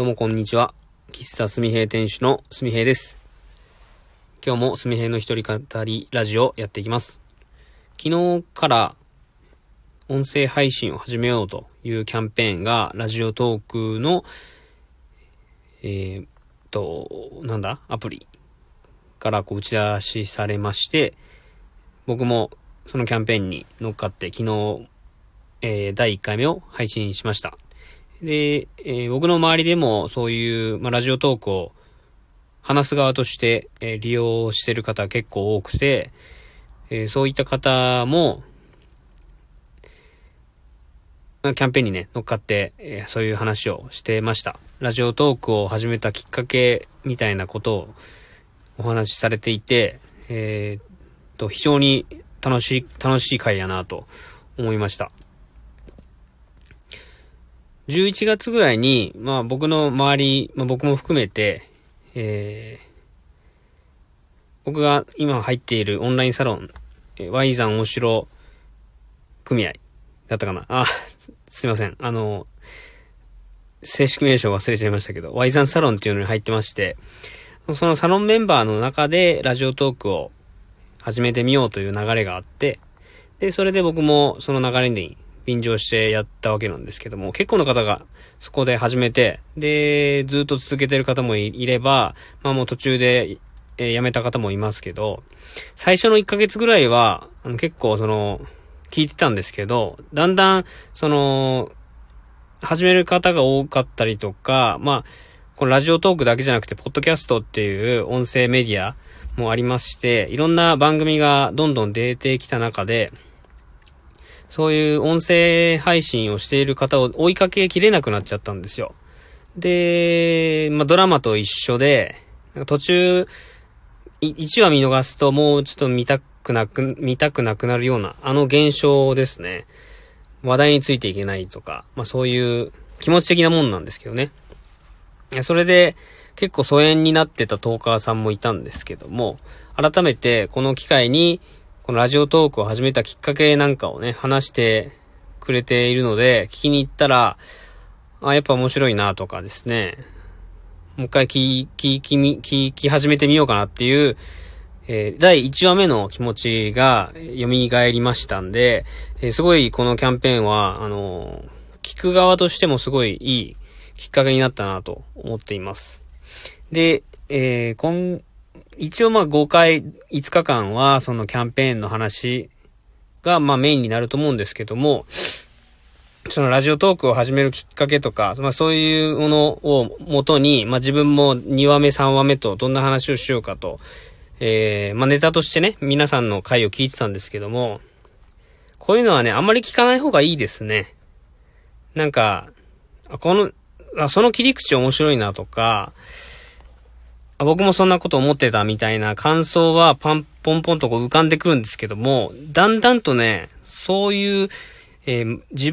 どうもこんにちは。喫茶すみへい店主のすみへいです。今日もすみへいの一人語りラジオやっていきます。昨日から音声配信を始めようというキャンペーンがラジオトークの、えー、っと、なんだ？アプリからこう打ち出しされまして、僕もそのキャンペーンに乗っかって昨日、えー第1回目を配信しました。で、えー僕の周りでもそういう、まあ、ラジオトークを話す側として、えー利用してる方結構多くて、えーそういった方も、まあキャンペーンにね、乗っかって、えーそういう話をしてました。ラジオトークを始めたきっかけみたいなことをお話しされていて、えーと、非常に楽しい、楽しい回やなと思いました。11月ぐらいに、まあ僕の周り、まあ僕も含めて、えー、僕が今入っているオンラインサロン、えー、Y 山お城組合だったかなあ、すすいません。あの、正式名称忘れちゃいましたけど、Y 山サロンっていうのに入ってまして、そのサロンメンバーの中でラジオトークを始めてみようという流れがあって、で、それで僕もその流れに便乗してやったわけなんですけども、結構の方がそこで始めて、で、ずっと続けてる方もいいれば、まあもう途中で、えー辞めた方もいますけど、最初の1ヶ月ぐらいは、あの結構その、聞いてたんですけど、だんだん、その、始める方が多かったりとか、まあ、このラジオトークだけじゃなくて、ポッドキャストっていう音声メディアもありまして、いろんな番組がどんどん出てきた中で、そういう音声配信をしている方を追いかけきれなくなっちゃったんですよ。で、まあ、ドラマと一緒で、途中、1話見逃すともうちょっと見たくなく、見たくなくなるような、あの現象ですね。話題についていけないとか、まあ、そういう気持ち的なもんなんですけどね。いやそれで結構疎遠になってたトーカーさんもいたんですけども、改めてこの機会に、このラジオトークを始めたきっかけなんかをね、話してくれているので、聞きに行ったら、あ、やっぱ面白いなとかですね、もう一回聞き、聞き、聞き始めてみようかなっていう、えー第1話目の気持ちが蘇りましたんで、えーすごいこのキャンペーンは、あのー聞く側としてもすごいいいきっかけになったなと思っています。で、えー、今、一応まあ5回、5日間はそのキャンペーンの話がまあメインになると思うんですけども、そのラジオトークを始めるきっかけとか、まあそういうものをもとに、まあ自分も2話目3話目とどんな話をしようかと、えー、まあネタとしてね、皆さんの回を聞いてたんですけども、こういうのはね、あんまり聞かない方がいいですね。なんか、この、あその切り口面白いなとか、僕もそんなこと思ってたみたいな感想はパンポンポンとこう浮かんでくるんですけども、だんだんとね、そういう、えーじ、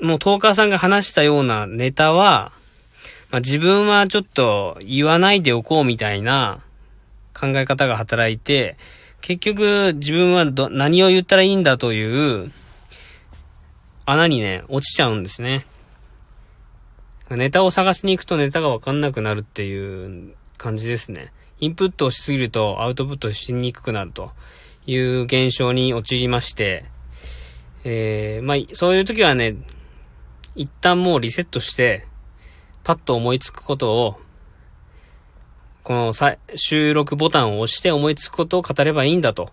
もうトーカーさんが話したようなネタは、まあ、自分はちょっと言わないでおこうみたいな考え方が働いて、結局自分はど何を言ったらいいんだという穴にね、落ちちゃうんですね。ネタを探しに行くとネタがわかんなくなるっていう感じですね。インプットをしすぎるとアウトプットしにくくなるという現象に陥りまして、えー、まあ、そういう時はね、一旦もうリセットして、パッと思いつくことを、このさ収録ボタンを押して思いつくことを語ればいいんだと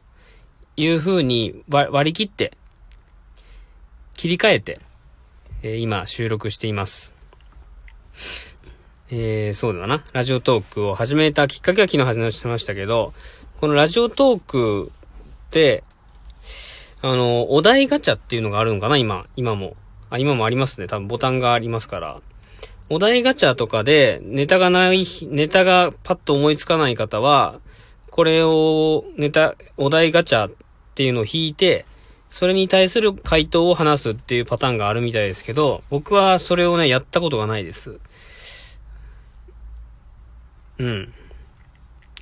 いう風に割割り切って、切り替えて、えー今収録しています。えー、そうだな。ラジオトークを始めたきっかけは昨日話しましたけど、このラジオトークって、あの、お題ガチャっていうのがあるのかな今、今も。あ、今もありますね。多分ボタンがありますから。お題ガチャとかでネタがない、ネタがパッと思いつかない方は、これをネタ、お題ガチャっていうのを引いて、それに対する回答を話すっていうパターンがあるみたいですけど、僕はそれをね、やったことがないです。うん。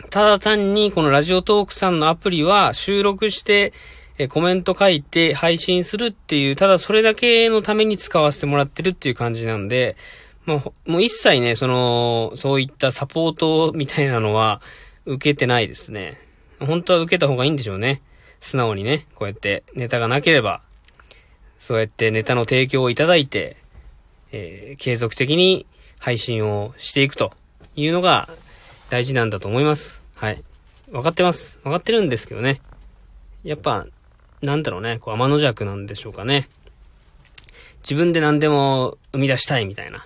ただ単にこのラジオトークさんのアプリは収録して、えコメント書いて配信するっていう、ただそれだけのために使わせてもらってるっていう感じなんで、まあ、もう一切ね、その、そういったサポートみたいなのは受けてないですね。本当は受けた方がいいんでしょうね。素直にね、こうやってネタがなければ、そうやってネタの提供をいただいて、えー、継続的に配信をしていくというのが大事なんだと思います。はい。わかってます。わかってるんですけどね。やっぱ、なんだろうね、こう、天の弱なんでしょうかね。自分で何でも生み出したいみたいな。ま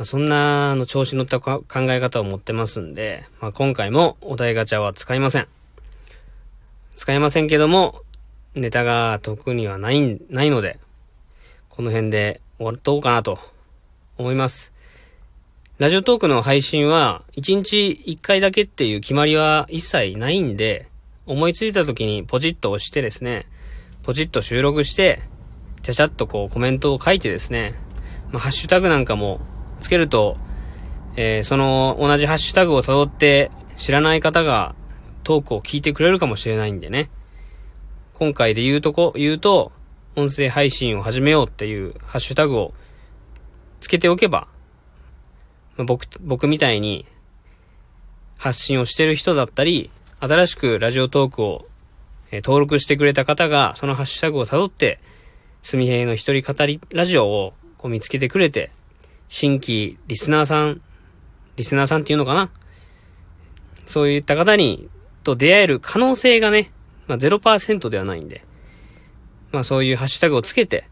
あ、そんな、の、調子乗った考え方を持ってますんで、まあ、今回もお題ガチャは使いません。使いませんけども、ネタが特にはない、ないので、この辺で終わっとこうかなと思います。ラジオトークの配信は、1日1回だけっていう決まりは一切ないんで、思いついた時にポチッと押してですね、ポチッと収録して、ちゃちゃっとこうコメントを書いてですね、まあ、ハッシュタグなんかもつけると、えー、その同じハッシュタグを辿って知らない方がトークを聞いてくれるかもしれないんでね。今回で言うとこ、言うと、音声配信を始めようっていうハッシュタグをつけておけば、僕、僕みたいに発信をしてる人だったり、新しくラジオトークを、登録してくれた方が、そのハッシュタグを辿って、すみへいの一人語りラジオをこう見つけてくれて、新規リスナーさん、リスナーさんっていうのかな？そういった方に、と出会える可能性がね、まあ0%ではないんで、まあそういうハッシュタグをつけて、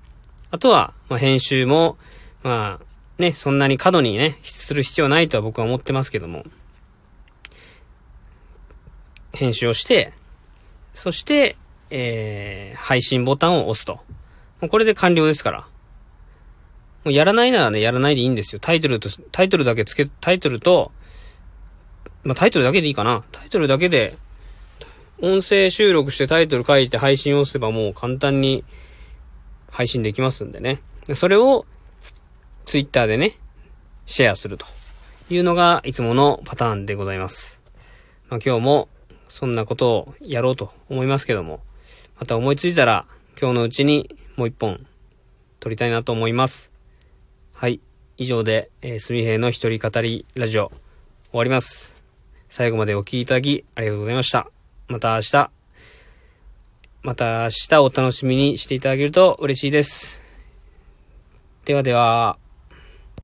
あとは、まあ編集も、まあね、そんなに過度にね、する必要ないとは僕は思ってますけども、編集をして、そして、えー、配信ボタンを押すと。もうこれで完了ですから。もうやらないならね、やらないでいいんですよ。タイトルと、タイトルだけつけ、タイトルと、まあ、タイトルだけでいいかな。タイトルだけで、音声収録してタイトル書いて配信をすればもう簡単に配信できますんでね。それをツイッターでね、シェアするというのがいつものパターンでございます。まあ、今日もそんなことをやろうと思いますけども、また思いついたら今日のうちにもう一本撮りたいなと思います。はい。以上で、えー、すみへいの一人語りラジオ終わります。最後までお聴きいただきありがとうございました。また明日、また明日お楽しみにしていただけると嬉しいです。ではでは。